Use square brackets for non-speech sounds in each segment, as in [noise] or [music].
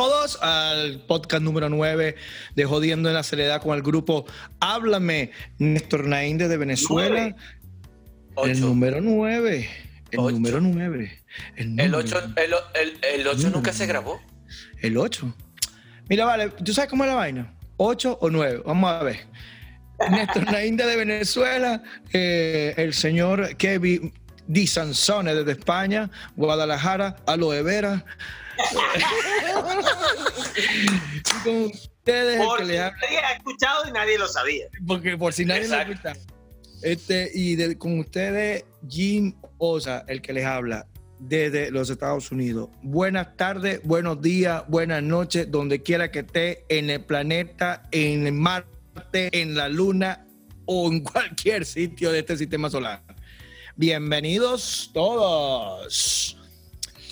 Todos al podcast número 9 de Jodiendo en la Soledad con el grupo Háblame, Néstor Nainde de Venezuela. El número 9. El número 9. El, 8, el, 8 nunca se grabó. El 8. Mira, vale, ¿tú sabes cómo es la vaina? ¿8 o 9? Vamos a ver. Néstor Nainde de Venezuela, eh, el señor Kevin Di Sansone desde España, Guadalajara, Aloe Vera. Y con ustedes. Por si nadie ha escuchado y nadie lo sabía. Porque por si nadie lo ha escuchado. Este, y con ustedes, Jim Osa, el que les habla desde los Estados Unidos. Buenas tardes, buenos días, buenas noches, donde quiera que esté en el planeta, en Marte, en la Luna o en cualquier sitio de este sistema solar. Bienvenidos todos.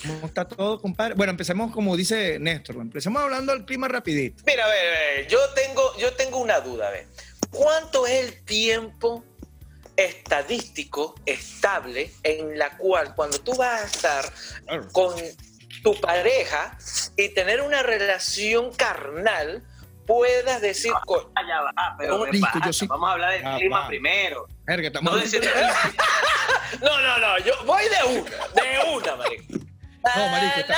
¿Cómo está todo, compadre? Bueno, empecemos como dice Néstor, empecemos hablando del clima rapidito. Mira, a ver, yo tengo, yo tengo una duda, a ver. ¿Cuánto es el tiempo estadístico estable en la cual cuando tú vas a estar con tu pareja y tener una relación carnal, puedas decir. Ah, pero Vamos a hablar del clima primero. [laughs] no, no, no, yo voy de una, de una, marico. No, marico, está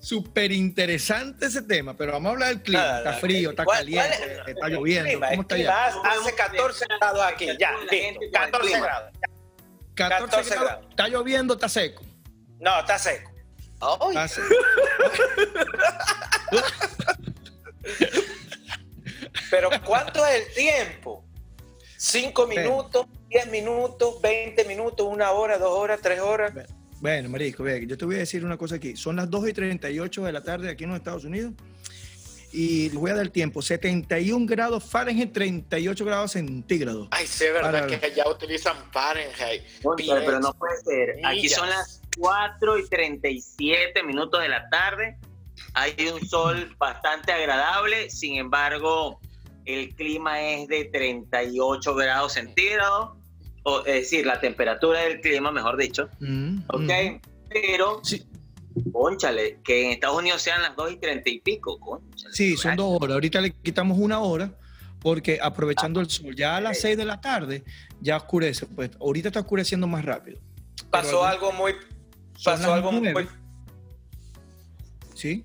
súper interesante ese tema, pero vamos a hablar del clima. está frío, está caliente, está lloviendo. ¿Cómo está ya? Hace 14 grados aquí, ya, 14 grados. 14, grados. ¿Está lloviendo está seco? No, está seco. Está seco. [laughs] Pero ¿cuánto es el tiempo? ¿Cinco minutos, diez minutos, veinte minutos, una hora, dos horas, tres horas? Bueno, Marisco, yo te voy a decir una cosa aquí. Son las 2 y 38 de la tarde aquí en los Estados Unidos y les voy a dar el tiempo. 71 grados Fahrenheit, 38 grados centígrados. Ay, sí, es verdad que ya utilizan Fahrenheit. pero no puede ser. Aquí son las 4 y 37 minutos de la tarde. Hay un sol bastante agradable, sin embargo, el clima es de 38 grados centígrados, o, es decir, la temperatura del clima, mejor dicho. Mm, ok, mm. pero, sí. conchale, que en Estados Unidos sean las 2 y 30 y pico, conchale. Sí, son dos horas. Ahorita le quitamos una hora porque aprovechando el sol, ya a las 6 de la tarde ya oscurece, pues ahorita está oscureciendo más rápido. Pasó algo muy... Pasó algo muy... ¿Sí?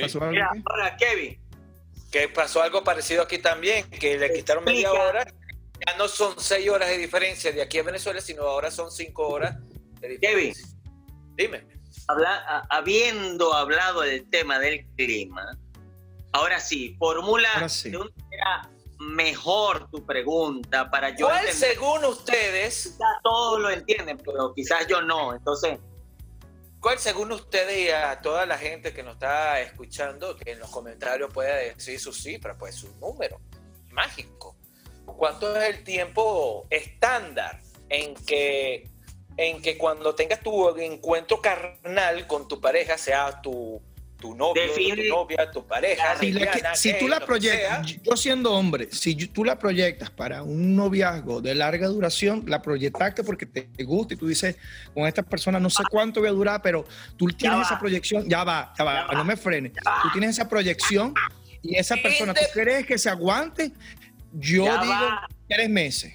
Pasó algo ahora, Kevin, que pasó algo parecido aquí también, que le quitaron media hora. Ya no son seis horas de diferencia de aquí a Venezuela, sino ahora son cinco horas de diferencia. Kevin, dime. habiendo hablado del tema del clima, ahora sí, formula de una manera mejor tu pregunta para yo. ¿Cuál según ustedes? todos lo entienden, pero quizás yo no. Entonces, ¿Cuál, según ustedes y a toda la gente que nos está escuchando, que en los comentarios pueda decir su cifra, pues su número mágico? ¿Cuánto es el tiempo estándar en que, en que cuando tengas tu encuentro carnal con tu pareja, sea tu tu novio, tu novia, tu pareja. Si, tú la proyectas, yo siendo hombre, si tú la proyectas para un noviazgo de larga duración, la proyectaste porque te, gusta y tú dices, con esta persona no sé cuánto voy a durar, pero tú tienes esa proyección, ya va, ya va, no me frenes. Tú tienes esa proyección y esa persona, ¿tú crees que se aguante? Yo digo tres meses.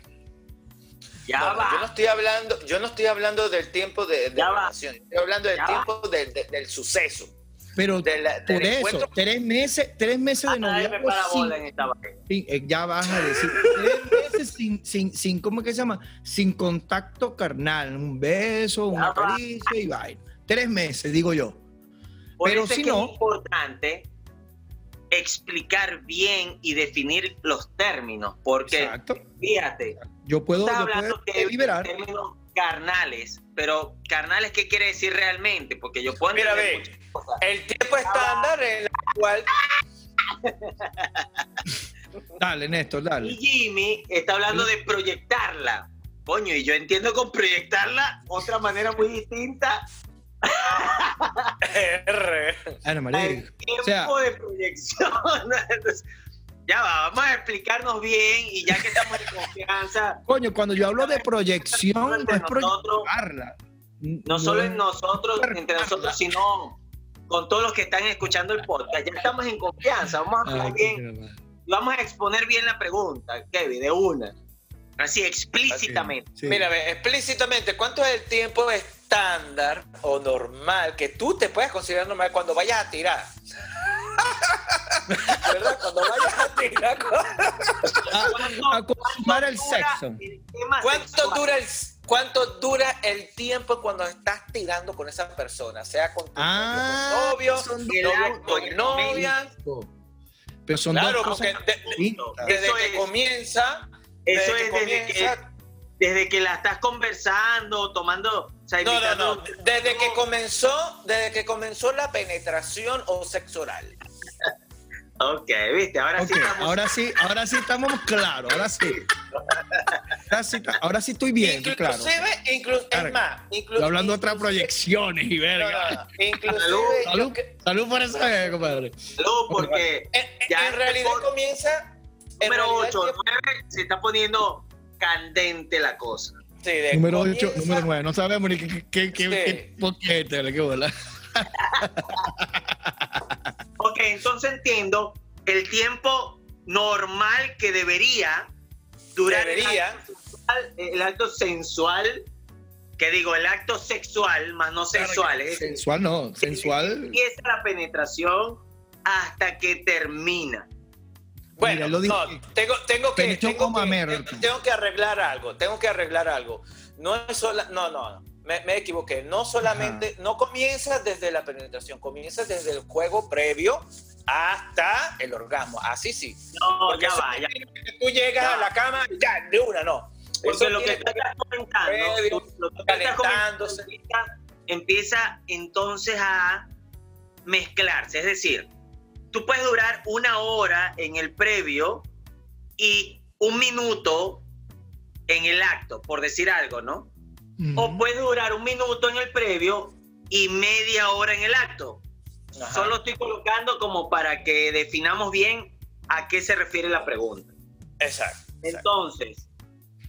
Ya va. Yo no estoy hablando, yo no estoy hablando del tiempo de, de relación, estoy hablando del tiempo del suceso. Pero por eso, tres meses, tres meses de noviazgo sin, ya vas a decir, tres meses sin, sin, sin, ¿cómo que se llama? Sin contacto carnal, un beso, una caricia y vaina. Tres meses, digo yo. Pero si no, es importante explicar bien y definir los términos, porque fíjate, yo puedo, yo puedo liberar términos carnales, pero carnales, ¿qué quiere decir realmente? Porque yo puedo Mira, ve, el tiempo estándar en el cual... [laughs] dale, Néstor, dale. Y Jimmy está hablando de proyectarla. Coño, y yo entiendo con proyectarla otra manera muy distinta. R. El tiempo de proyección. [laughs] Ya va, vamos a explicarnos bien y ya que estamos en confianza. Coño, cuando yo hablo de proyección, no es proyectarla. No solo en nosotros, entre nosotros, sino con todos los que están escuchando el podcast. Ya estamos en confianza, vamos a bien, vamos a exponer bien la pregunta, Kevin, de una. Así, explícitamente. Mira, explícitamente, ¿cuánto es el tiempo estándar o normal que tú te puedes considerar normal cuando vayas a tirar? [laughs] ¿Verdad? Cuando vayas a tirar. a, consumar el sexo. ¿Cuánto dura el ¿Cuánto dura el tiempo cuando estás tirando con esa persona? Sea con tu ah, novio, novio, novia. Pero son claro, dos porque desde que comienza. Eso es desde que, desde que la estás conversando, tomando. no, no, no. Desde que comenzó, desde que comenzó la penetración o sexo oral. [laughs] Ok, viste, ahora sí estamos... Ahora sí, ahora sí estamos claros, ahora sí. Ahora sí, estoy bien, inclusive, claro. Inclusive, es más, inclusive, hablando de otras proyecciones y verga. inclusive, salud, salud, por eso, eh, compadre. Salud, porque en, ya en realidad comienza... Número 8, 9, se está poniendo candente la cosa. Sí, número 8, número 9, no sabemos ni qué, qué, qué, qué, qué, qué, bola. [laughs] ok, entonces entiendo el tiempo normal que debería durar El, acto sensual, que digo, el acto sexual, más no sensual. ¿eh? Sensual no, sensual. Empieza la penetración hasta que termina. Bueno, no, tengo, tengo que, tengo que, tengo que arreglar algo, tengo que arreglar algo. No es solo, no, no, me, equivoqué. No solamente, no comienza desde la penetración, comienza desde el juego previo hasta el orgasmo. Así sí. No, ya va, ya. Tú llegas a la cama y ya, de una, no. Porque lo que estás comentando, lo que calentándose. empieza entonces a mezclarse. Es decir, tú puedes durar una hora en el previo y un minuto en el acto, por decir algo, ¿no? O puede durar un minuto en el previo y media hora en el acto. Solo estoy colocando como para que definamos bien a qué se refiere la pregunta. Exacto. Entonces,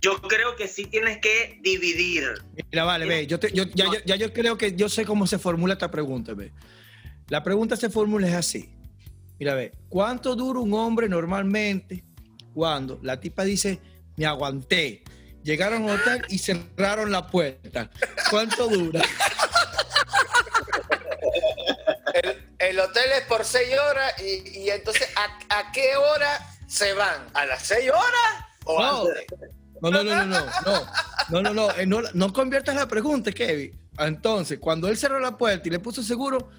yo creo que sí tienes que dividir. Mira, vale, ve, yo, yo ya, ya, yo creo que yo sé cómo se formula esta pregunta, ve. La pregunta se formula es así. Mira, ve, ¿cuánto dura un hombre normalmente cuando la tipa dice, me aguanté? Llegaron al hotel y cerraron la puerta. ¿Cuánto dura? [laughs] El, hotel es por seis horas y, entonces ¿a, qué hora se van? ¿A las seis horas o no. No, no, no, no, no, no, no, no, no, no, conviertas la pregunta, Kevin. Entonces, cuando él cerró la puerta y le puso seguro,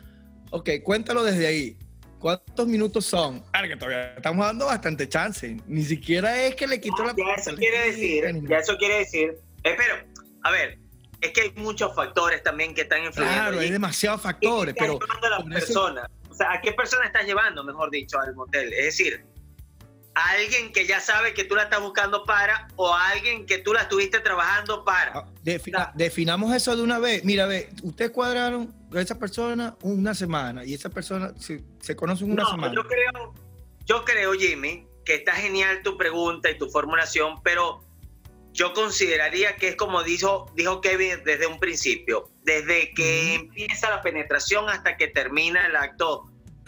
ok, cuéntalo desde ahí. ¿Cuántos minutos son? Claro que todavía estamos dando bastante chance. Ni siquiera es que le quitó la... Ya eso quiere decir, ya eso quiere decir... Espero, a ver, es que hay muchos factores también que están influyendo. Claro, hay demasiados factores, pero... A? O sea, ¿a qué persona estás llevando, mejor dicho, al motel? Es decir, a alguien que ya sabe que tú la estás buscando para o a alguien que tú la estuviste trabajando para. Ah, definamos eso de una vez. Mira, ve, ustedes cuadraron con esa persona una semana y esa persona se, se conocen una semana. Yo creo, yo creo, Jimmy, que está genial tu pregunta y tu formulación, pero yo consideraría que es como dijo, dijo Kevin desde un principio, desde que empieza la penetración hasta que termina el acto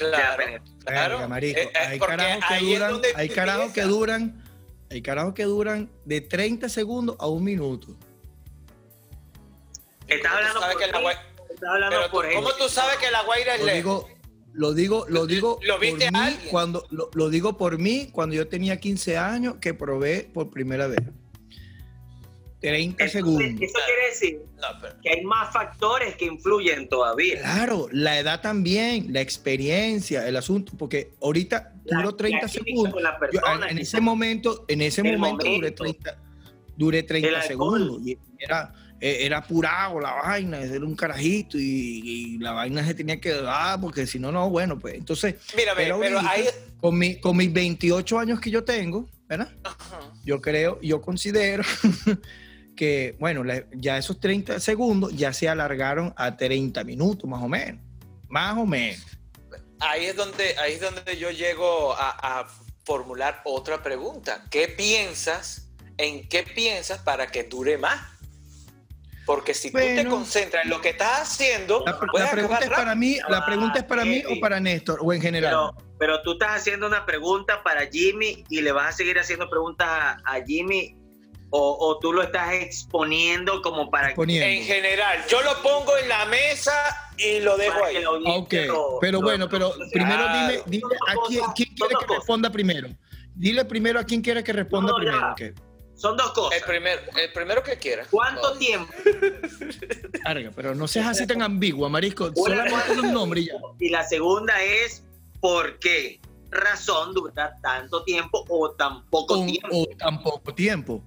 Claro, claro. Marico, eh, eh, hay carajos que duran, hay carajos que duran, hay carajos que duran de 30 segundos a un minuto. Estás hablando por que la hablando por ¿Cómo tú sabes que la guaira es lejos? Lo digo, lo digo, ¿Lo viste por mí cuando lo, lo, digo por mí cuando yo tenía 15 años que probé por primera vez. 30 segundos. Eso quiere decir que hay más factores que influyen todavía. Claro, la edad también, la experiencia, el asunto, porque ahorita duró 30 segundos. en ese momento, en ese momento, duré 30, duré 30 segundos. Y era, e, era apurado la vaina, era un carajito y, la vaina se tenía que dar, porque si no, no, bueno, pues entonces. Mira, pero, ahí... con, mi, con mis 28 años que yo tengo, ¿verdad? Yo creo, yo considero [laughs] que, bueno, ya esos 30 segundos ya se alargaron a 30 minutos, más o menos. Más o menos. Ahí es donde, ahí es donde yo llego a, formular otra pregunta. ¿Qué piensas? ¿En qué piensas para que dure más? Porque si tú te concentras en lo que estás haciendo, la, pregunta es para mí, la pregunta es para mí o para Néstor o en general. Pero, pero, tú estás haciendo una pregunta para Jimmy y le vas a seguir haciendo preguntas a, Jimmy o, tú lo estás exponiendo como para en general yo lo pongo en la mesa y lo dejo ahí ok pero bueno pero primero dime, dime a quién, quiere que responda primero dile primero a quién quiere que responda primero okay. Son dos cosas. El, primer, el primero que quiera. ¿Cuánto tiempo? [laughs] Carga, pero no seas así tan ambiguo, Marisco. Solamente un nombre y ya. Y la segunda es, ¿por qué razón dura tanto tiempo o tan poco tiempo? O tan poco tiempo.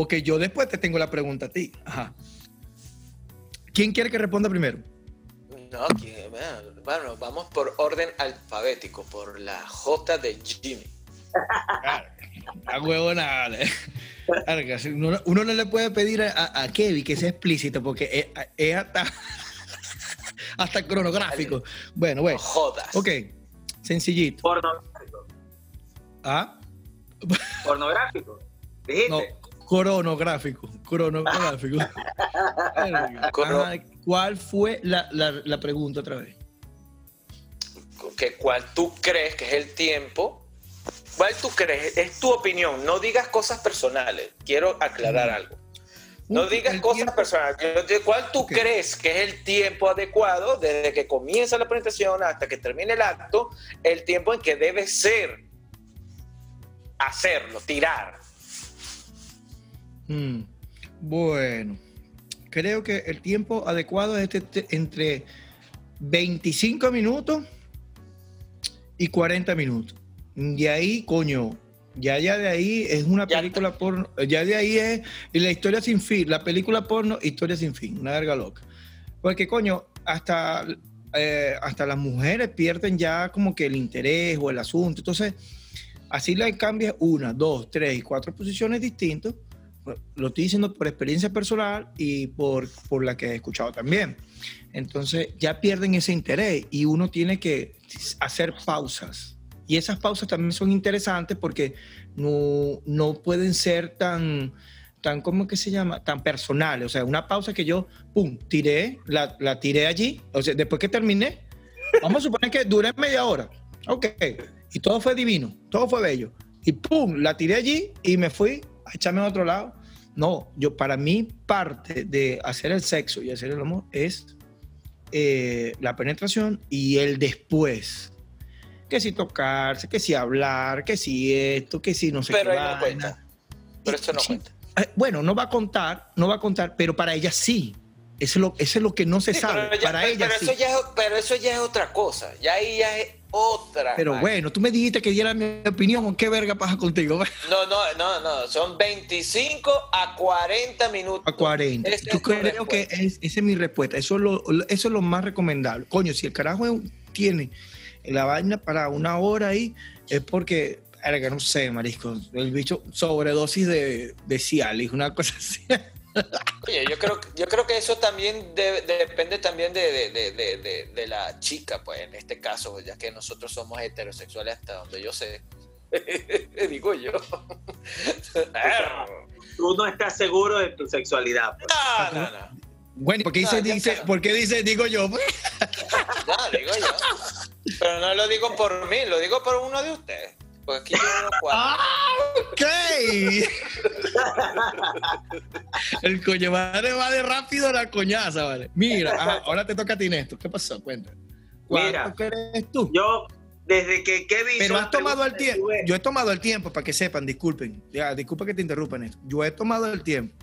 Porque yo después te tengo la pregunta a ti. Ajá. ¿Quién quiere que responda primero? No, bueno, vamos por orden alfabético, por la J de Jimmy. A huevo nada. Uno, no le puede pedir a, Kevin que sea explícito porque es, hasta, [laughs] hasta cronográfico. Bueno, bueno. Jodas. Ok, sencillito. Pornográfico. ¿Ah? Pornográfico. No, cronográfico. Cronográfico. [laughs] ¿Cuál fue la, la pregunta otra vez? Que ¿Cuál tú crees que es el tiempo ¿Cuál tú crees? Es tu opinión. No digas cosas personales. Quiero aclarar algo. No digas cosas personales. ¿Cuál tú crees que es el tiempo adecuado desde que comienza la presentación hasta que termine el acto? El tiempo en que debe ser hacerlo, tirar. Mm. Bueno, creo que el tiempo adecuado es este, entre 25 minutos y 40 minutos. Y ahí, coño, ya, ya de ahí es una película porno, ya de ahí es la historia sin fin, la película porno, historia sin fin, una verga loca. Porque, coño, hasta, eh, hasta las mujeres pierden ya como que el interés o el asunto. Entonces, así le cambias una, dos, tres y cuatro posiciones distintas. Lo estoy diciendo por experiencia personal y por, por la que he escuchado también. Entonces, ya pierden ese interés y uno tiene que hacer pausas y esas pausas también son interesantes porque no, no pueden ser tan, tan, ¿cómo que se llama? Tan personales. O sea, una pausa que yo, pum, tiré, la, la tiré allí. O sea, después que terminé, vamos a suponer que duré media hora. Ok. Y todo fue divino, todo fue bello. Y pum, la tiré allí y me fui a echarme a otro lado. No, yo para mí parte de hacer el sexo y hacer el amor es eh, la penetración y el después que si tocarse, que si hablar, que si esto, que si no sé pero qué. Pero no cuenta. Pero esto no cuenta. Eh, bueno, no va a contar, no va a contar, pero para ella sí. Eso es lo, eso es lo que no se sabe. para ella pero sí. Eso ya es, pero eso ya es otra cosa. Ya ahí ya es otra. Pero bueno, tú me dijiste que diera mi opinión. ¿Qué verga pasa contigo? [laughs] No, no, no, no. Son 25 a 40 minutos. A 40. Yo creo que esa es mi respuesta. Eso es, lo, eso es lo más recomendable. Coño, si el carajo tiene la vaina para una hora ahí es porque, era que no sé, marisco, el bicho sobredosis de, de Cialis, una cosa [laughs] así. Oye, yo creo, yo creo que eso también depende también de, de, la chica, pues en este caso, ya que nosotros somos heterosexuales hasta donde yo sé. [laughs] Digo yo. Tú no estás seguro de tu sexualidad. Pues. No, no, no. Bueno, ¿por qué dice, dice, ¿por qué dice digo yo? [laughs] no, digo yo. Pero no lo digo por mí, lo digo por uno de ustedes. Porque aquí yo veo cuatro. ¡Ah! ¡Ok! El coño madre va de rápido a la coñaza, ¿vale? Mira, ahora te toca a ti, Néstor. ¿Qué pasó? Cuenta. Mira, eres tú? Yo, desde que Kevin. Pero has tomado el tiempo. Yo he tomado el tiempo para que sepan, disculpen. Ya, disculpa que te interrumpan esto. Yo he tomado el tiempo.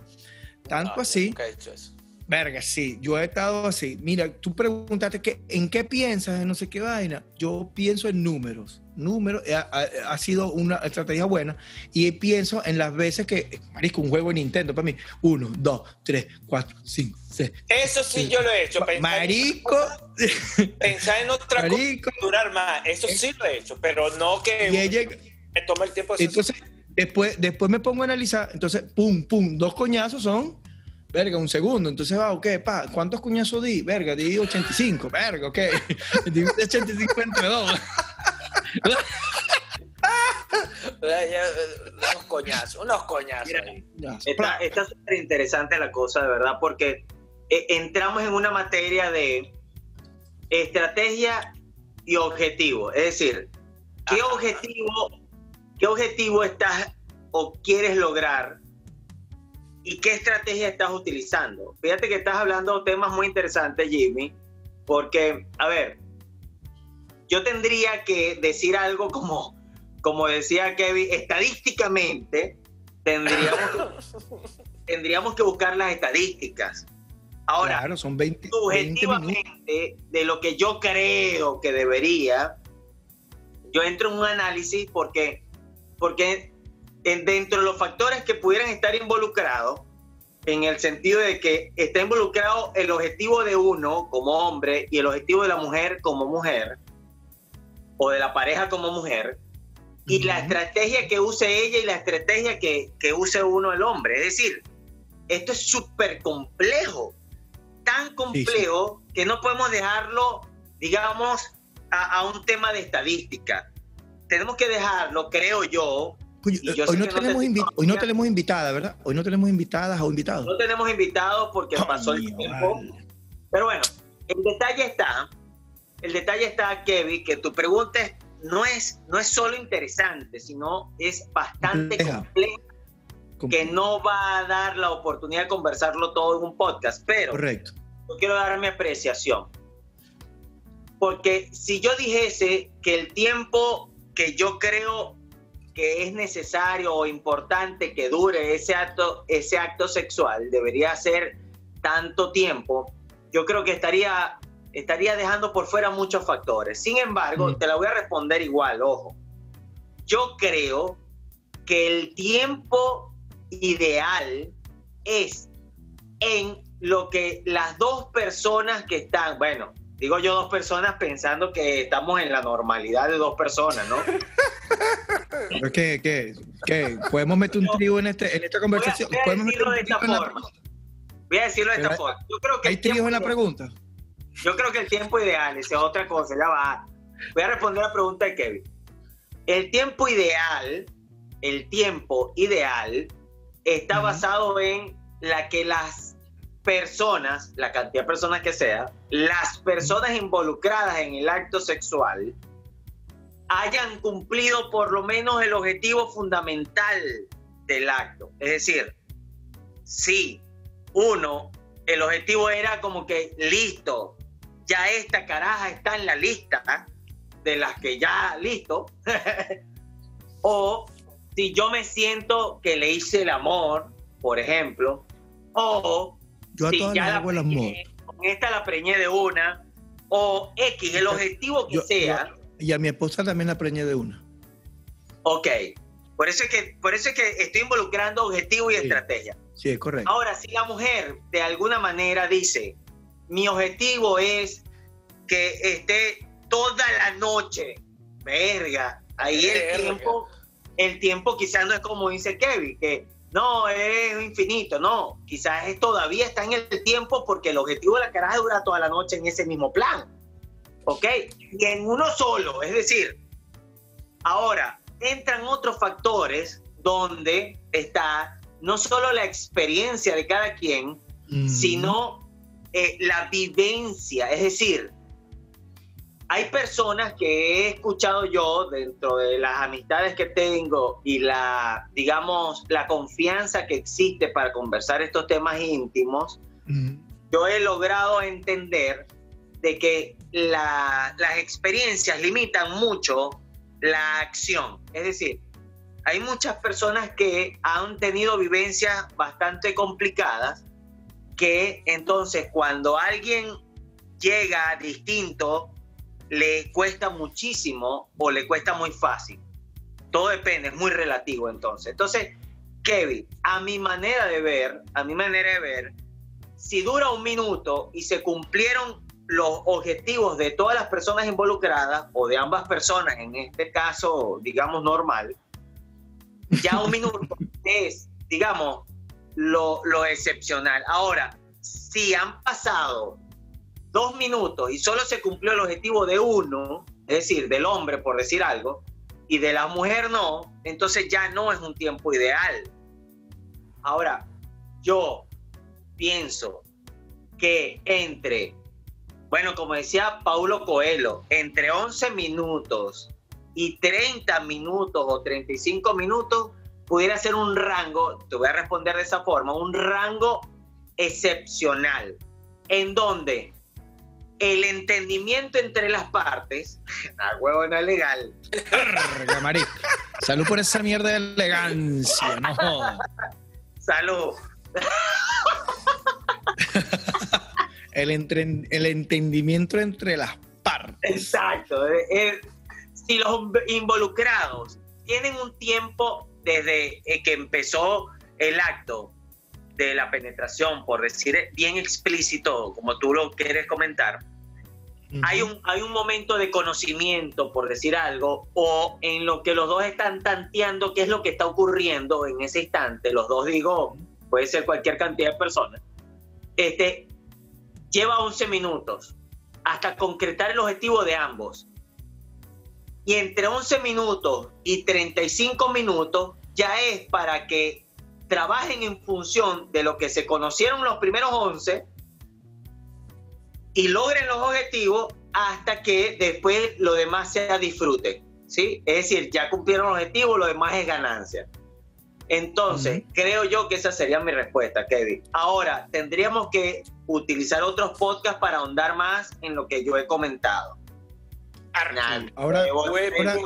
Tanto ah, así. Nunca he hecho eso Verga, sí, yo he estado así. Mira, tú preguntaste que, en qué piensas, en no sé qué vaina. Yo pienso en números. Números eh, ha, sido una estrategia buena. Y pienso en las veces que, marisco, un juego de Nintendo para mí. Uno, dos, tres, cuatro, cinco, seis. Eso sí yo lo he hecho. Pensar marico. pensar en otra cosa, durar más. Eso sí lo he hecho, pero no que me tome el tiempo. De entonces, después, después me pongo a analizar. Entonces, pum, pum, dos coñazos son Verga, un segundo. Entonces va, ok, pa, ¿cuántos cuñazos di? Verga, di 85. Verga, ok. [laughs] di 85 entre dos. Unos coñazos, unos coñazos. está súper interesante la cosa, de verdad, porque eh, entramos en una materia de estrategia y objetivo. Es decir, ¿qué objetivo, qué objetivo estás o quieres lograr y qué estrategia estás utilizando? Fíjate que estás hablando de temas muy interesantes, Jimmy, porque, a ver, yo tendría que decir algo como, como decía Kevin, estadísticamente tendríamos, [laughs] tendríamos que buscar las estadísticas. Ahora, claro, son 20, subjetivamente, de lo que yo creo que debería, yo entro en un análisis porque, porque dentro de los factores que pudieran estar involucrados, en el sentido de que está involucrado el objetivo de uno como hombre y el objetivo de la mujer como mujer, o de la pareja como mujer, y la estrategia que use ella y la estrategia que, que use uno el hombre. Es decir, esto es súper complejo, tan complejo que no podemos dejarlo, digamos, a, un tema de estadística. Tenemos que dejarlo, creo yo. hoy, no tenemos hoy no tenemos invitada, ¿verdad? Hoy no tenemos invitadas o invitados. No tenemos invitados porque pasó el tiempo. Pero bueno, el detalle está el detalle está, Kevin, que tu pregunta no, es, no es solo interesante, sino es bastante compleja, que no va a dar la oportunidad de conversarlo todo en un podcast, pero Correcto. yo quiero dar mi apreciación. Porque si yo dijese que el tiempo que yo creo que es necesario o importante que dure ese acto, ese acto sexual debería ser tanto tiempo, yo creo que estaría estaría dejando por fuera muchos factores. Sin embargo, te la voy a responder igual, ojo. Yo creo que el tiempo ideal es en lo que las dos personas que están, bueno, digo yo dos personas pensando que estamos en la normalidad de dos personas, ¿no? [laughs] ¿Qué, qué, qué? ¿Podemos meter un trío en, este, en esta conversación? Voy a, decirlo de esta forma. Voy a decirlo de esta forma. Yo creo que ¿Hay tríos en la pregunta? Yo creo que el tiempo ideal, esa es otra cosa, ya va. Voy a responder la pregunta de Kevin. El tiempo ideal, el tiempo ideal está basado en la que las personas, la cantidad de personas que sea, las personas involucradas en el acto sexual hayan cumplido por lo menos el objetivo fundamental del acto. Es decir, si uno, el objetivo era como que listo, ya esta caraja está en la lista de las que ya listo. [laughs] o si yo me siento que le hice el amor, por ejemplo, o si ya la preñé, con esta la preñé de una, o X, el objetivo que sea. y a mi esposa también la preñé de una. Ok, por eso es que, por eso es que estoy involucrando objetivo y estrategia. Sí, es correcto. Ahora, si la mujer de alguna manera dice, mi objetivo es que esté toda la noche. Verga, ahí el tiempo, el tiempo quizás no es como dice Kevin, que no es infinito, no, quizás es, todavía está en el tiempo porque el objetivo de la caraja dura toda la noche en ese mismo plan. ¿Ok? Y en uno solo, es decir, ahora entran otros factores donde está no solo la experiencia de cada quien, sino eh, la vivencia, es decir, hay personas que he escuchado yo dentro de las amistades que tengo y la, digamos, la confianza que existe para conversar estos temas íntimos, yo he logrado entender de que las experiencias limitan mucho la acción. Es decir, hay muchas personas que han tenido vivencias bastante complicadas que entonces cuando alguien llega distinto le cuesta muchísimo o le cuesta muy fácil. Todo depende, es muy relativo entonces. Entonces, Kevin, a mi manera de ver, a mi manera de ver, si dura un minuto y se cumplieron los objetivos de todas las personas involucradas o de ambas personas, en este caso, digamos, normal, ya un [laughs] minuto es, digamos, lo, excepcional. Ahora, si han pasado dos minutos y solo se cumplió el objetivo de uno, es decir, del hombre, por decir algo, y de la mujer no, entonces ya no es un tiempo ideal. Ahora, yo pienso que entre, bueno, como decía Paulo Coelho, entre 11 minutos y 30 minutos o 35 minutos pudiera ser un rango, te voy a responder de esa forma, un rango excepcional, en donde el entendimiento entre las partes, [laughs] a huevo no es legal. Salud por esa mierda de elegancia, no Salud. [laughs] el, el entendimiento entre las partes. Exacto. Eh, eh, si los involucrados tienen un tiempo desde eh, que empezó el acto de la penetración, por decir bien explícito, como tú lo quieres comentar, hay, un, hay un momento de conocimiento, por decir algo, o en lo que los dos están tanteando qué es lo que está ocurriendo en ese instante, los dos digo, puede ser cualquier cantidad de personas, este, lleva 11 minutos hasta concretar el objetivo de ambos. Y entre 11 minutos y 35 minutos ya es para que trabajen en función de lo que se conocieron los primeros 11 y logren los objetivos hasta que después lo demás sea disfrute. ¿sí? Es decir, ya cumplieron los objetivos, lo demás es ganancia. Entonces, creo yo que esa sería mi respuesta, Kevin. Ahora, tendríamos que utilizar otros podcasts para ahondar más en lo que yo he comentado. Ahora, ahora,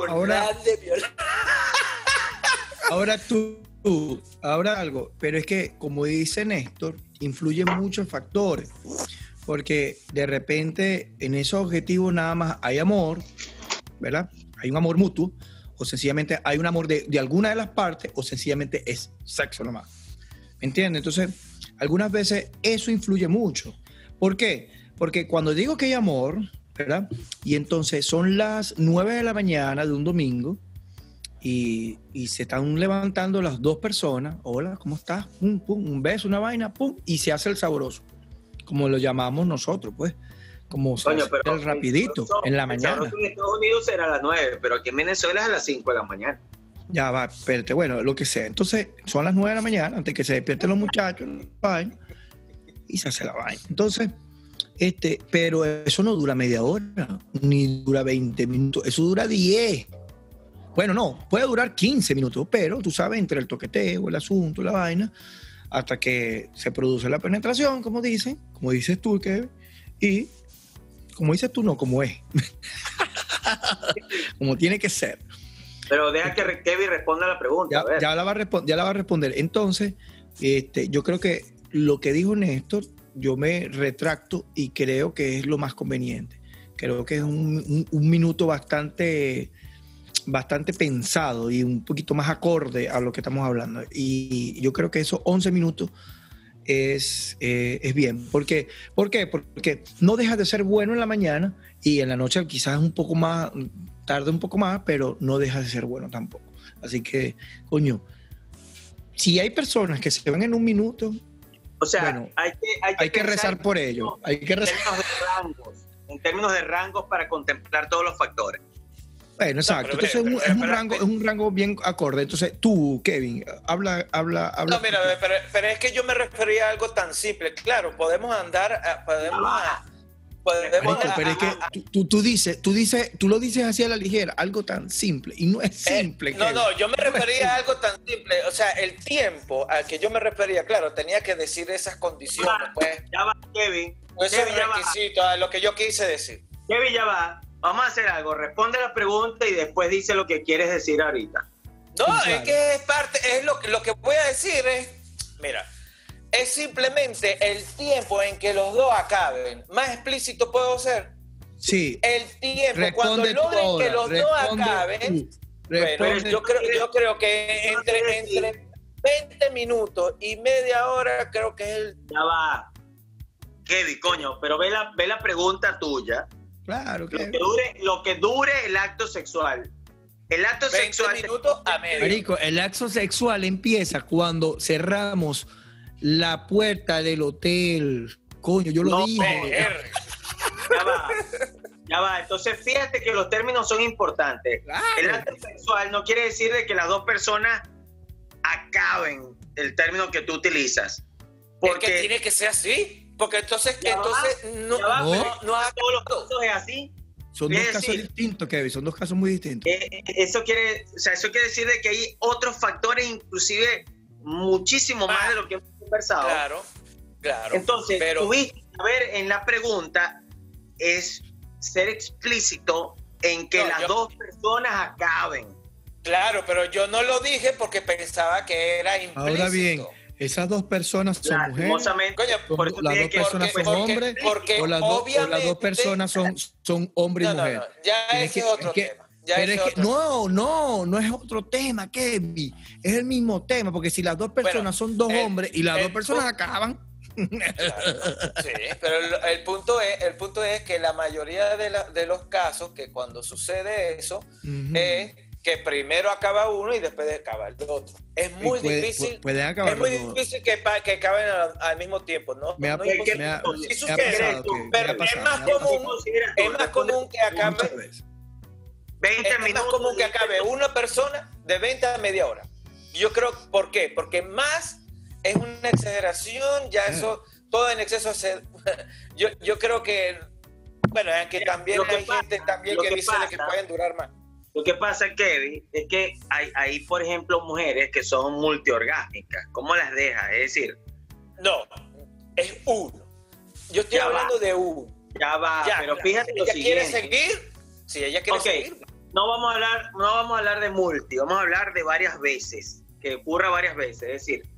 ahora, [laughs] ahora tú ahora algo, pero es que, como dice Néstor, influyen muchos factores, porque de repente en esos objetivos nada más hay amor, ¿verdad? Hay un amor mutuo, o sencillamente hay un amor de, alguna de las partes, o sencillamente es sexo nomás. ¿Me entiendes? Entonces, algunas veces eso influye mucho. ¿Por qué? Porque cuando digo que hay amor, ¿verdad? Y entonces son las 9 de la mañana de un domingo, y, se están levantando las dos personas, hola, ¿cómo estás? Pum, pum, un beso, una vaina, pum, y se hace el sabroso, como lo llamamos nosotros, pues, como el rapidito, en la mañana. En Estados Unidos será a las nueve, pero aquí en Venezuela es a las cinco de la mañana. Ya va, espérate, bueno, lo que sea. Entonces, son las nueve de la mañana, antes que se despierten los muchachos, y se hace la vaina. Entonces, este, pero eso no dura media hora, ni dura 20 minutos, eso dura 10. Bueno, no, puede durar 15 minutos, pero tú sabes, entre el toqueteo, el asunto, la vaina, hasta que se produce la penetración, como dicen, como dices tú, Kevin, y como dices tú, no, como es. [laughs] como tiene que ser. Pero deja que Kevin responda a la pregunta. Ya, la, va a ya la va a responder. Entonces, este, yo creo que lo que dijo Néstor, yo me retracto y creo que es lo más conveniente. Creo que es un minuto bastante bastante pensado y un poquito más acorde a lo que estamos hablando. Y yo creo que esos 11 minutos es, eh, es bien. ¿Por qué? ¿Por qué? Porque no deja de ser bueno en la mañana y en la noche quizás un poco más, tarde un poco más, pero no deja de ser bueno tampoco. Así que, coño, si hay personas que se ven en un minuto, o sea, hay, que, hay, que, rezar por ello. Hay que rezar. en términos de rangos para contemplar todos los factores. Bueno, exacto. Entonces es, un, rango, es un rango bien acorde. Entonces tú, Kevin, habla, habla, habla. No, mira, pero, es que yo me refería a algo tan simple. Claro, podemos andar, podemos, podemos pero es que tú, tú, dices, tú dices, tú lo dices así a la ligera, algo tan simple y no es eh, simple. no, no, yo me refería a algo tan simple. O sea, el tiempo al que yo me refería, claro, tenía que decir esas condiciones, pues. Ya va, Kevin. Ese es requisito, a lo que yo quise decir. Kevin, ya va Vamos a hacer algo. Responde la pregunta y después dice lo que quieres decir ahorita. No, es que es parte, es lo, lo que voy a decir es, mira, es simplemente el tiempo en que los dos acaben. Más explícito puedo ser. Sí. El tiempo, cuando logren que los dos acaben. Bueno, yo creo, yo creo que entre, entre 20 minutos y media hora creo que es el... Ya va. Kevin, coño, pero ve la, ve la pregunta tuya Claro, que... Lo que, dure, lo que dure el acto sexual. El acto sexual. minutos a medio. Marico, el acto sexual empieza cuando cerramos la puerta del hotel. Coño, yo lo dije. Ya va, entonces fíjate que los términos son importantes. El acto sexual no quiere decir de que las dos personas acaben el término que tú utilizas. Porque tiene que ser así. Porque entonces, entonces no, no, no, todos los casos es así. Son dos casos distintos, Kevin, son dos casos muy distintos. Eh, eh, eso, quiere, o sea, eso quiere decir de que hay otros factores, inclusive muchísimo más de lo que hemos conversado. Claro, claro. Entonces, pero... tuviste, a ver, en la pregunta es ser explícito en que las dos personas acaben. Claro, pero yo no lo dije porque pensaba que era implícito. Ahora bien, esas dos personas son mujeres. Coño, las dos personas son hombres o, las dos personas son, son hombre y mujer. ya ese es otro tema. No, no, no es otro tema, Kevin. Es el mismo tema, porque si las dos personas son dos hombres y las dos personas acaban. sí, [laughs] pero el, punto es, el punto es que la mayoría de, de los casos que cuando sucede eso es que primero acaba uno y después acaba el otro. Es muy difícil. Puede acabar es muy difícil que, que acaben al, mismo tiempo, ¿no? Me ha, no me me ha, pasado pero es más común, es más común que acabe 20 es minutos. más común que acabe una persona de 20 a media hora. Yo creo, ¿por qué? Porque más es una exageración, ya eso, todo en exceso [laughs] yo, yo creo que, bueno, que también hay gente también que, dice que pueden durar más. Lo que pasa, Kevin, es que hay, hay, por ejemplo, mujeres que son multiorgásmicas. ¿Cómo las dejas? Es decir... No, es uno. Yo estoy hablando de uno. Ya va, pero fíjate lo ella quiere seguir, si ella quiere seguir. No vamos, a hablar, no vamos a hablar de multi, vamos a hablar de varias veces, que ocurra varias veces. Es decir,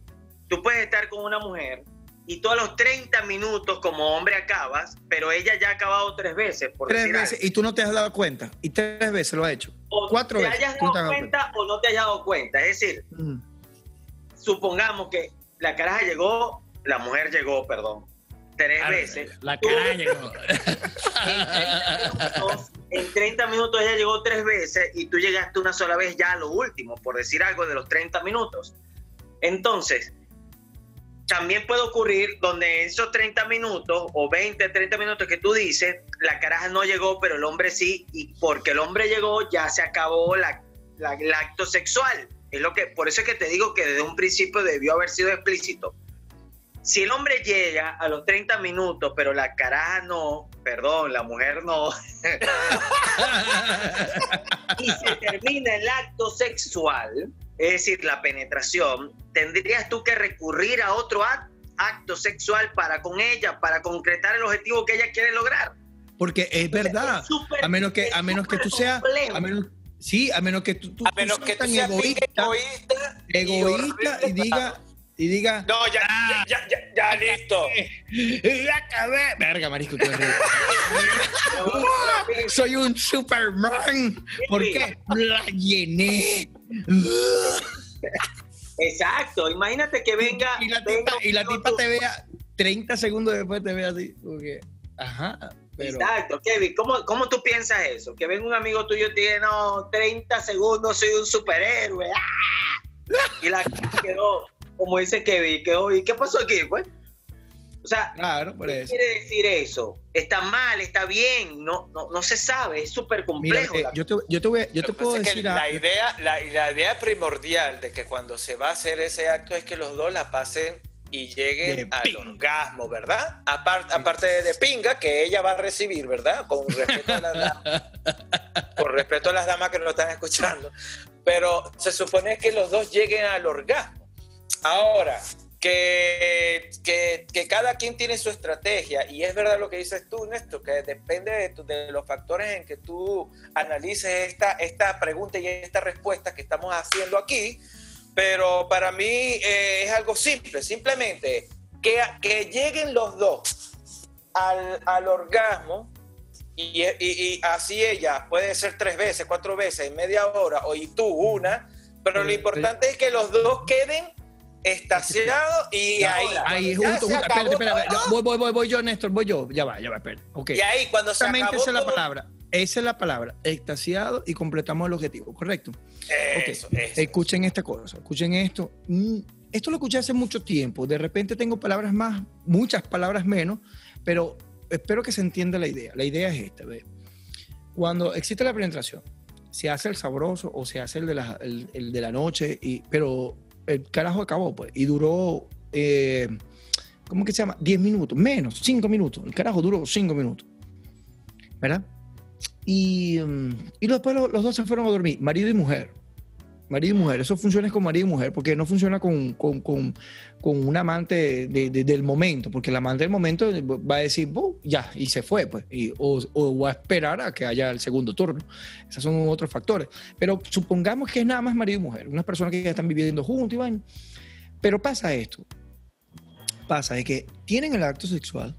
tú puedes estar con una mujer y todos los 30 minutos como hombre acabas, pero ella ya ha acabado tres veces. Por tres veces y tú no te has dado cuenta. Y tres veces lo ha hecho. O Cuatro te veces. hayas dado cuenta, o no te hayas dado cuenta. Es decir, mm. supongamos que la caraja llegó, la mujer llegó, perdón, tres veces. La caraja llegó. [laughs] En 30, minutos, ella llegó tres veces y tú llegaste una sola vez ya a lo último, por decir algo de los 30 minutos. Entonces, también puede ocurrir donde en esos 30 minutos o 20, 30 minutos que tú dices, la caraja no llegó, pero el hombre sí, y porque el hombre llegó ya se acabó la, el acto sexual. Es lo que, por eso es que te digo que desde un principio debió haber sido explícito. Si el hombre llega a los 30 minutos, pero la caraja no, perdón, la mujer no, [laughs] y se termina el acto sexual, es decir, la penetración, tendrías tú que recurrir a otro acto sexual para con ella, para concretar el objetivo que ella quiere lograr. Porque es verdad, a menos que a menos que tú seas, a menos, sí, a menos que tú, a menos que tú seas egoísta, egoísta, egoísta y, diga y diga no ya ya ya, ya, listo ya acabé verga marisco [laughs] soy un superman ¿por qué la llené Exacto, imagínate que venga. Y la tipa, y la tipa te vea 30 segundos después, te vea así. Porque, ajá. Exacto, Kevin, ¿cómo, ¿cómo tú piensas eso? Que venga un amigo tuyo y te diga, no, 30 segundos, soy un superhéroe. ¡Ah! Y la [laughs] quedó, como dice Kevin, quedó, ¿y qué pasó aquí? Pues? O sea, claro, por ¿qué quiere decir eso? ¿Está mal? ¿Está bien? No, no, no se sabe, es súper complejo. Eh, yo te, yo te, voy, yo te puedo decir... La, idea, la, la, idea primordial de que cuando se va a hacer ese acto es que los dos la pasen y lleguen al orgasmo, ¿verdad? Aparte, aparte de, pinga que ella va a recibir, ¿verdad? Con respeto a las damas, [laughs] con respeto a las damas que nos están escuchando. Pero se supone que los dos lleguen al orgasmo. Ahora, que, que, cada quien tiene su estrategia y es verdad lo que dices tú, Néstor, que depende de, de, los factores en que tú analices esta, esta pregunta y esta respuesta que estamos haciendo aquí, pero para mí eh, es algo simple, simplemente que, que lleguen los dos al, al orgasmo y, y, y, así ella puede ser tres veces, cuatro veces, en media hora, o y tú una, pero lo importante es que los dos queden estacionado y ahí. Ahí, justo, Espérate, espérate, voy, voy, voy, voy yo, Néstor, voy yo. Ya va, ya va, espera. Okay. Y ahí, cuando se acabó esa es la palabra. Esa es la palabra. Extasiado y completamos el objetivo, ¿correcto? Eso, okay. eso. Escuchen esta cosa, escuchen esto. Mm, esto lo escuché hace mucho tiempo. De repente tengo palabras más, muchas palabras menos, pero espero que se entienda la idea. La idea es esta, ¿ves? cuando existe la penetración, se hace el sabroso o se hace el de la, el, de la noche, y, pero el carajo acabó, pues, y duró, eh, ¿cómo que se llama? 10 minutos, menos, 5 minutos. El carajo duró 5 minutos. ¿Verdad? Y, mm, y después los, los dos se fueron a dormir, marido y mujer marido y mujer. Eso funciona con marido y mujer, porque no funciona con, con, con, con un amante del momento, porque el amante del momento va a decir, ya, y se fue, pues, y, o, o, va a esperar a que haya el segundo turno. Esos son otros factores. Pero supongamos que es nada más marido y mujer, unas personas que ya están viviendo juntos y. Pero pasa esto. Pasa de que tienen el acto sexual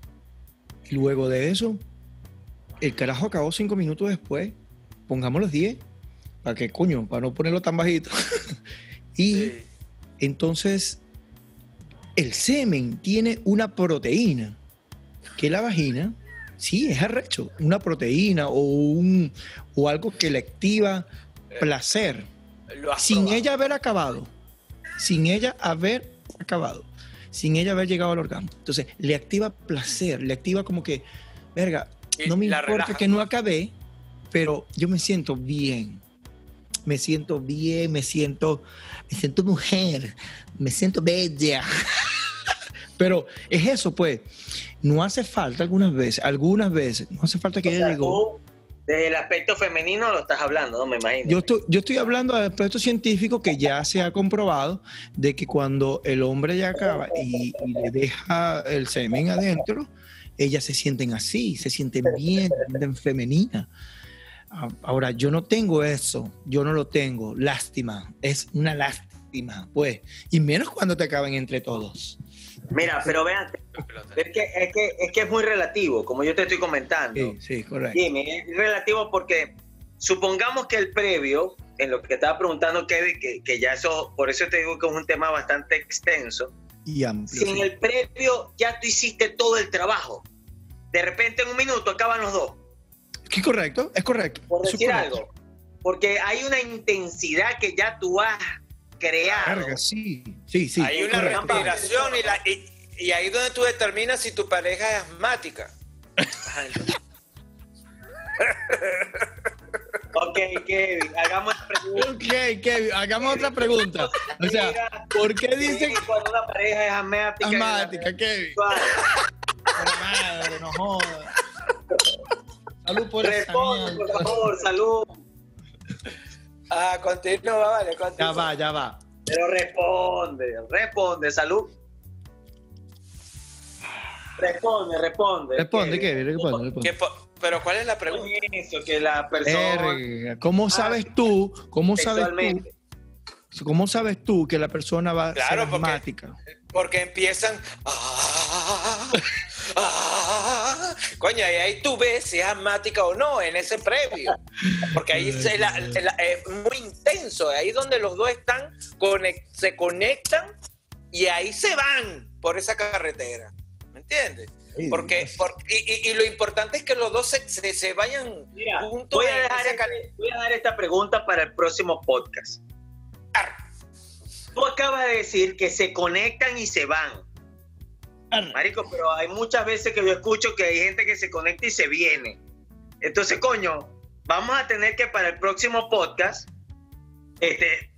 y luego de eso, el carajo acabó cinco minutos después, pongamos los diez ¿Para qué coño? Para no ponerlo tan bajito. [laughs] y entonces el semen tiene una proteína que la vagina, sí, es arrecho, una proteína o, un, o algo que le activa placer sin ella haber acabado, sin ella haber acabado, sin ella haber llegado al orgasmo. Entonces, le activa placer, le activa como que, verga, no me importa que no acabé, pero yo me siento bien me siento bien, me siento, me siento mujer, me siento bella. [laughs] Pero es eso, pues. No hace falta algunas veces, algunas veces, no hace falta que ella llegó. Desde el aspecto femenino lo estás hablando, no me imagino. Yo estoy, yo estoy hablando del aspecto científico que ya se ha comprobado de que cuando el hombre ya acaba y, y le deja el semen adentro, ellas se sienten así, se sienten bien, se sienten femeninas. Ahora, yo no tengo eso, yo no lo tengo. Lástima, es una lástima, pues. Y menos cuando te acaben entre todos. Mira, pero vean, es que, es, que, es que es muy relativo, como yo te estoy comentando. Sí, sí, correcto. es relativo porque supongamos que el previo, en lo que estaba preguntando Kevin, que, que ya eso, por eso te digo que es un tema bastante extenso. Y amplio. Si en el previo ya tú hiciste todo el trabajo, de repente en un minuto acaban los dos es correcto, es correcto. Por decir algo. Porque hay una intensidad que ya tú has creado. sí, sí, sí. Hay una respiración y, y, ahí es donde tú determinas si tu pareja es asmática. [laughs] ok, Kevin, hagamos otra pregunta. Ok, Kevin, hagamos otra pregunta. O sea, ¿por qué dicen que cuando una pareja es asmática? Asmática, Kevin. madre, no jodas. Salud por Responde, por favor, salud. Ah, continúa, vale, continúa. Ya va, ya va. Pero responde, responde, salud. Responde, responde. Responde, ¿qué? Responde, responde. pero ¿cuál es la pregunta? Eso, que la persona... ¿Cómo sabes tú? ¿Cómo sabes tú? ¿Cómo sabes tú que la persona va a ser asmática? Porque, porque empiezan... Ah, ah, coño, y ahí tú ves si es asmática o no en ese previo. Porque ahí es, muy intenso, ahí donde los dos están, se conectan y ahí se van por esa carretera. ¿Me entiendes? Porque, y, lo importante es que los dos se, se, vayan juntos. Voy a, dejar este, voy a dar esta pregunta para el próximo podcast. Tú acabas de decir que se conectan y se van. Marico, pero hay muchas veces que yo escucho que hay gente que se conecta y se viene. Entonces, coño, vamos a tener que para el próximo podcast, este,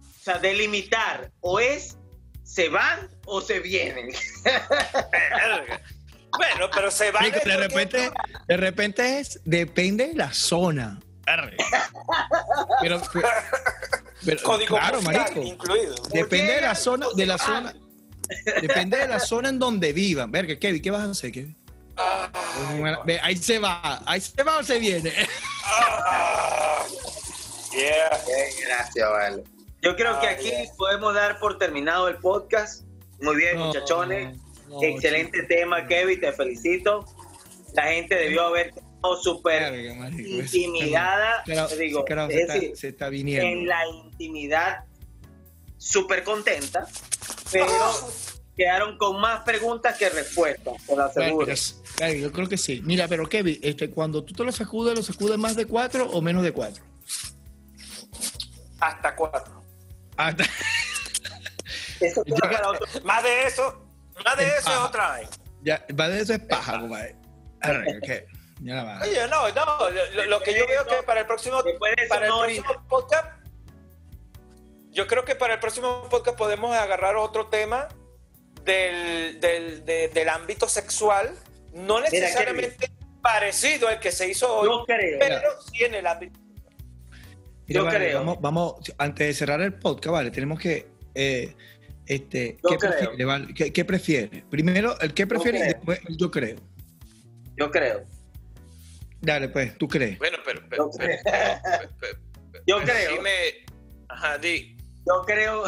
o sea, delimitar, o es se van o se vienen. [laughs] bueno, pero se van. De repente, de repente es, depende de la zona. Pero, Código claro, marico. Incluido. Depende de la zona, de la zona. Depende de la zona en donde vivan. Verga, Kevin, ¿qué vas a hacer, Kevin? Ah. ahí se va, ahí se va o se viene. Ah. yeah. gracias, vale. Yo creo que ah, aquí podemos dar por terminado el podcast. Muy bien, muchachones. Excelente tema, Kevin, te felicito. La gente debió haber estado súper intimidada. digo, se, está, viniendo. En la intimidad, súper contenta pero [laughs] quedaron con más preguntas que respuestas, te lo aseguro. yo creo que sí. Mira, pero Kevin, este, cuando tú te lo sacudes, ¿lo sacudes más de cuatro o menos de cuatro? Hasta cuatro. Hasta... [laughs] Más de eso, más de eso es otra vez. Ya, más de eso es paja, compadre. Oye, no, no, lo, que yo veo que para el próximo, para el próximo podcast, yo creo que para el próximo podcast podemos agarrar otro tema del, del, del ámbito sexual, no necesariamente parecido al que se hizo hoy, pero sí en el ámbito. yo creo. Vamos, vamos, antes de cerrar el podcast, vale, tenemos que eh, este, ¿qué, prefiere, vale? ¿Qué, prefiere? Primero, el que prefiere y después el yo creo. Yo creo. Dale, pues, tú crees. Bueno, pero. pero, yo creo. Dime. Ajá, di. Yo creo.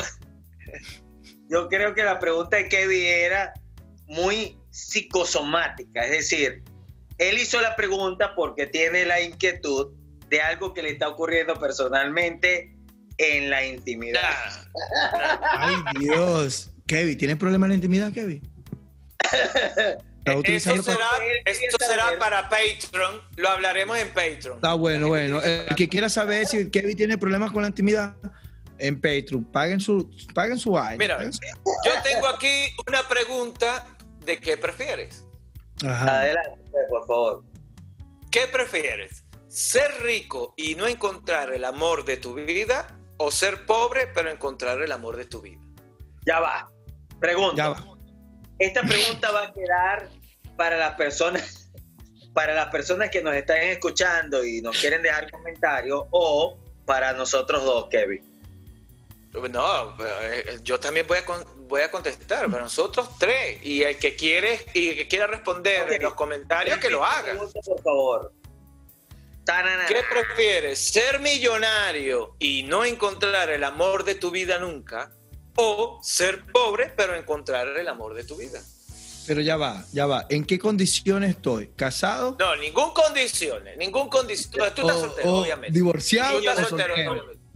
Yo creo que la pregunta de Kevin era muy psicosomática. Es decir, él hizo la pregunta porque tiene la inquietud de algo que le está ocurriendo personalmente en la intimidad. Ay, Dios. Kevin, ¿tienes problemas en la intimidad, Kevin? Esto será, para Patreon. Lo hablaremos en Patreon. Está bueno, bueno. El que quiera saber si Kevin tiene problemas con la intimidad, en Patreon. Paguen su, paguen su Mira, yo tengo aquí una pregunta de qué prefieres. Adelante, por favor. ¿Qué prefieres? ¿Ser rico y no encontrar el amor de tu vida o ser pobre pero encontrar el amor de tu vida? Ya va. Pregunta. Ya va. Esta pregunta va a quedar para las personas, [laughs] para las personas que nos están escuchando y nos quieren dejar comentarios o para nosotros dos, Kevin. No, eh, yo también voy a, voy a contestar, para nosotros tres. Y el que quiere y que quiera responder en los comentarios, que lo haga. Por favor. ¿Qué prefieres? ¿Ser millonario y no encontrar el amor de tu vida nunca? ¿O ser pobre pero encontrar el amor de tu vida? Pero ya va, ya va. ¿En qué condiciones estoy? ¿Casado? No, ningún condiciones, ningún condición. Tú, estás soltero, obviamente. ¿Divorciado?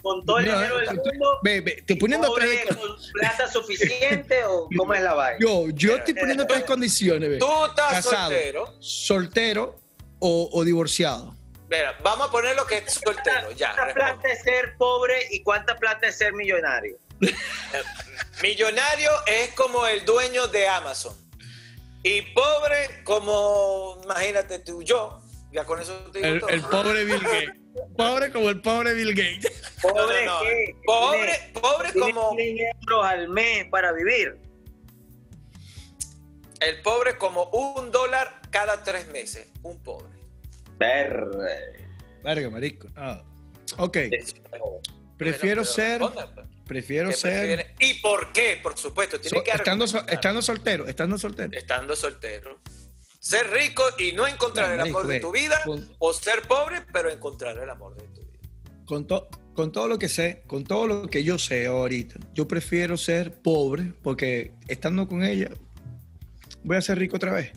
Con todo el dinero del mundo. Ve, ve, estoy poniendo tres con [laughs] plata suficiente o cómo es la vaina? Yo, yo estoy poniendo tres condiciones. Ve. Tú estás soltero. Soltero o, o divorciado. Mira, vamos a poner lo que es soltero. Ya, ¿Cuánta plata es ser pobre y cuánta plata es ser millonario? [laughs] millonario es como el dueño de Amazon. Y pobre como, imagínate tú, yo, ya con eso te digo el, el pobre Bill Gates. Pobre como el pobre Bill Gates. Pobre, pobre, pobre como... 100 euros al mes para vivir. El pobre como un dólar cada tres meses. Un pobre. Verde. Verga, marico. Ah. Ok. Prefiero ser... Prefiero ser. ¿Y por qué? Por supuesto. Tiene que estando, estando soltero, estando soltero. Estando soltero. Ser rico y no encontrar el amor de tu vida. o ser pobre, pero encontrar el amor de tu vida. Con, con todo lo que sé, con todo lo que yo sé ahorita, yo prefiero ser pobre porque estando con ella, voy a ser rico otra vez.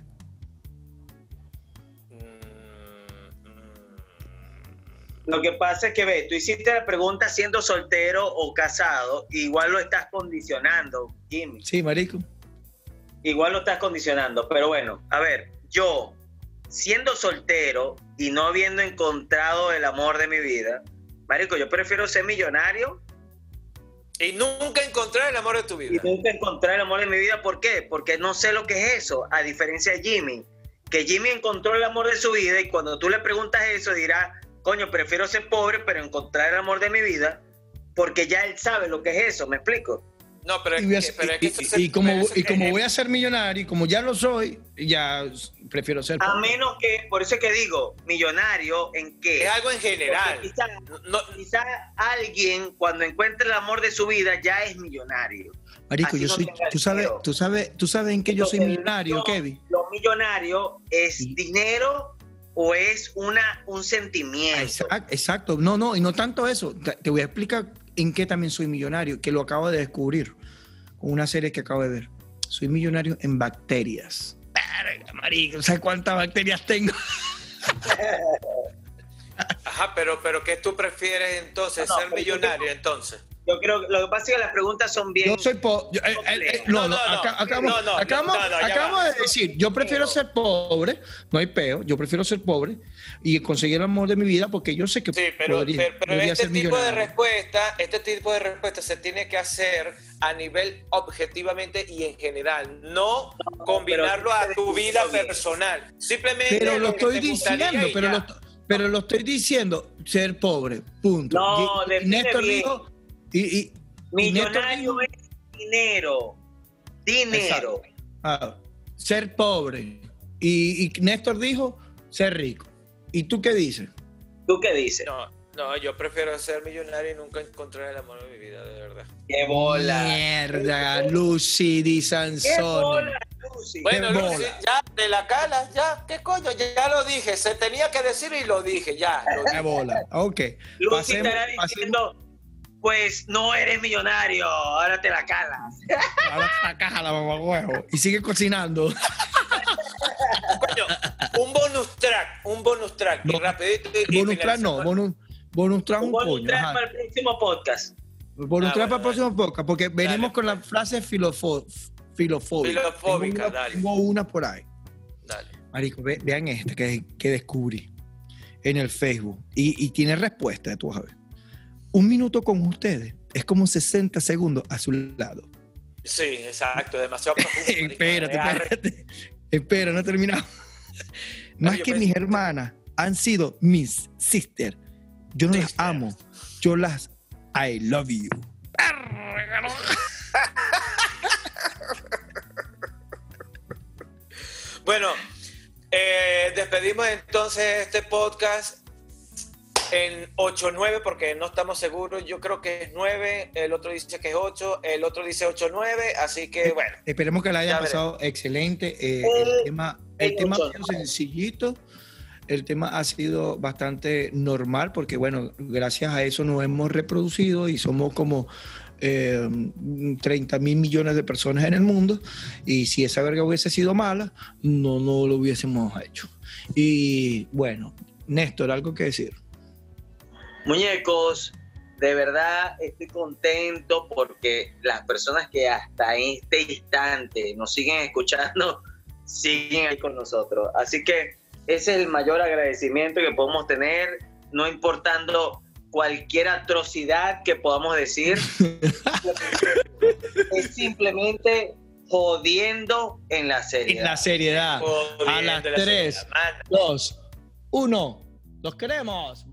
Lo que pasa es que, ve, tú hiciste la pregunta siendo soltero o casado, igual lo estás condicionando, Jimmy. Sí, marico. Igual lo estás condicionando, pero bueno, a ver, yo, siendo soltero y no habiendo encontrado el amor de mi vida, marico, yo prefiero ser millonario. Y nunca encontrar el amor de tu vida. Y nunca encontrar el amor de mi vida, ¿por qué? Porque no sé lo que es eso, a diferencia de Jimmy, que Jimmy encontró el amor de su vida y cuando tú le preguntas eso dirá, coño, prefiero ser pobre, pero encontrar el amor de mi vida, porque ya él sabe lo que es eso, ¿me explico? No, pero es, que, y, como, y como voy a ser millonario, y como ya lo soy, ya prefiero ser pobre. A menos que, por eso es que digo, millonario, ¿en qué? Es algo en general. Quizá, alguien, cuando encuentre el amor de su vida, ya es millonario. Marico, yo soy, tú sabes, tú sabes, tú sabes en qué yo soy millonario, Kevin. Lo millonario es dinero o es una, un sentimiento. Exacto, no, no, y no tanto eso. Te voy a explicar en qué también soy millonario, que lo acabo de descubrir con una serie que acabo de ver. Soy millonario en bacterias. marico, ¿sabes cuántas bacterias tengo? [laughs] Ajá, pero, pero ¿qué tú prefieres entonces? ¿Ser millonario entonces? Yo creo que lo que pasa es que las preguntas son bien. Yo soy pobre. Eh, eh, eh, no, no, acabamos, de decir, yo prefiero ser pobre, no hay peo, yo prefiero ser pobre y conseguir el amor de mi vida porque yo sé que sí, pero, podría, pero, este tipo de respuesta, este tipo de respuesta se tiene que hacer a nivel objetivamente y en general, no, combinarlo a tu vida personal. Simplemente. Pero lo, estoy diciendo, pero lo, pero lo estoy diciendo, ser pobre, punto. No, y, Néstor dijo y, Millonario es dinero. Dinero. Ah, ser pobre. Y, Néstor dijo ser rico. ¿Y tú qué dices? ¿Tú qué dices? No, no, yo prefiero ser millonario y nunca encontrar el amor de mi vida, de verdad. ¡Qué bola! Mierda, Lucy Di Sansone. Bueno, Lucy, ya de la cala, ya, ¿qué coño? Ya, lo dije, se tenía que decir y lo dije, ya. ¡Qué bola! Ok. Lucy estará diciendo, pues no eres millonario, ahora te la calas. [laughs] Ahora te la caja la mamá huevo. Y sigue cocinando. Coño, un bonus track, un bonus track. No, rapidito bonus track no, bonus, bonus track un, bonus track para el próximo podcast. Bonus ah, track para el próximo podcast, porque venimos con la frase filofóbica. Filofóbica, dale. Tengo una por ahí. Dale. Marico, vean esta que, que descubrí en el Facebook. Y, y tiene respuesta, vas a ver un minuto con ustedes es como 60 segundos a su lado. Sí, exacto, demasiado [laughs] profundo. espérate, espérate. Espera, no he terminado. [laughs] Más que mis hermanas han sido mis sisters. Yo no las amo, yo las I love you. [laughs] bueno, eh, despedimos entonces este podcast en 8-9 porque no estamos seguros. Yo creo que es 9, el otro dice que es 8, el otro dice 8-9, así que bueno. Esperemos que la haya pasado excelente. Eh, el, tema, el tema ha sido sencillito. El tema ha sido bastante normal porque, bueno, gracias a eso nos hemos reproducido y somos como eh, 30 mil millones de personas en el mundo y si esa verga hubiese sido mala, no, no lo hubiésemos hecho. Y bueno, Néstor, ¿algo que decir? Muñecos, de verdad estoy contento porque las personas que hasta este instante nos siguen escuchando, [laughs] siguen ahí con nosotros. Así que ese es el mayor agradecimiento que podemos tener, no importando cualquier atrocidad que podamos decir. [laughs] es simplemente jodiendo en la seriedad. En la seriedad. a las 3, 2, 1. Los queremos.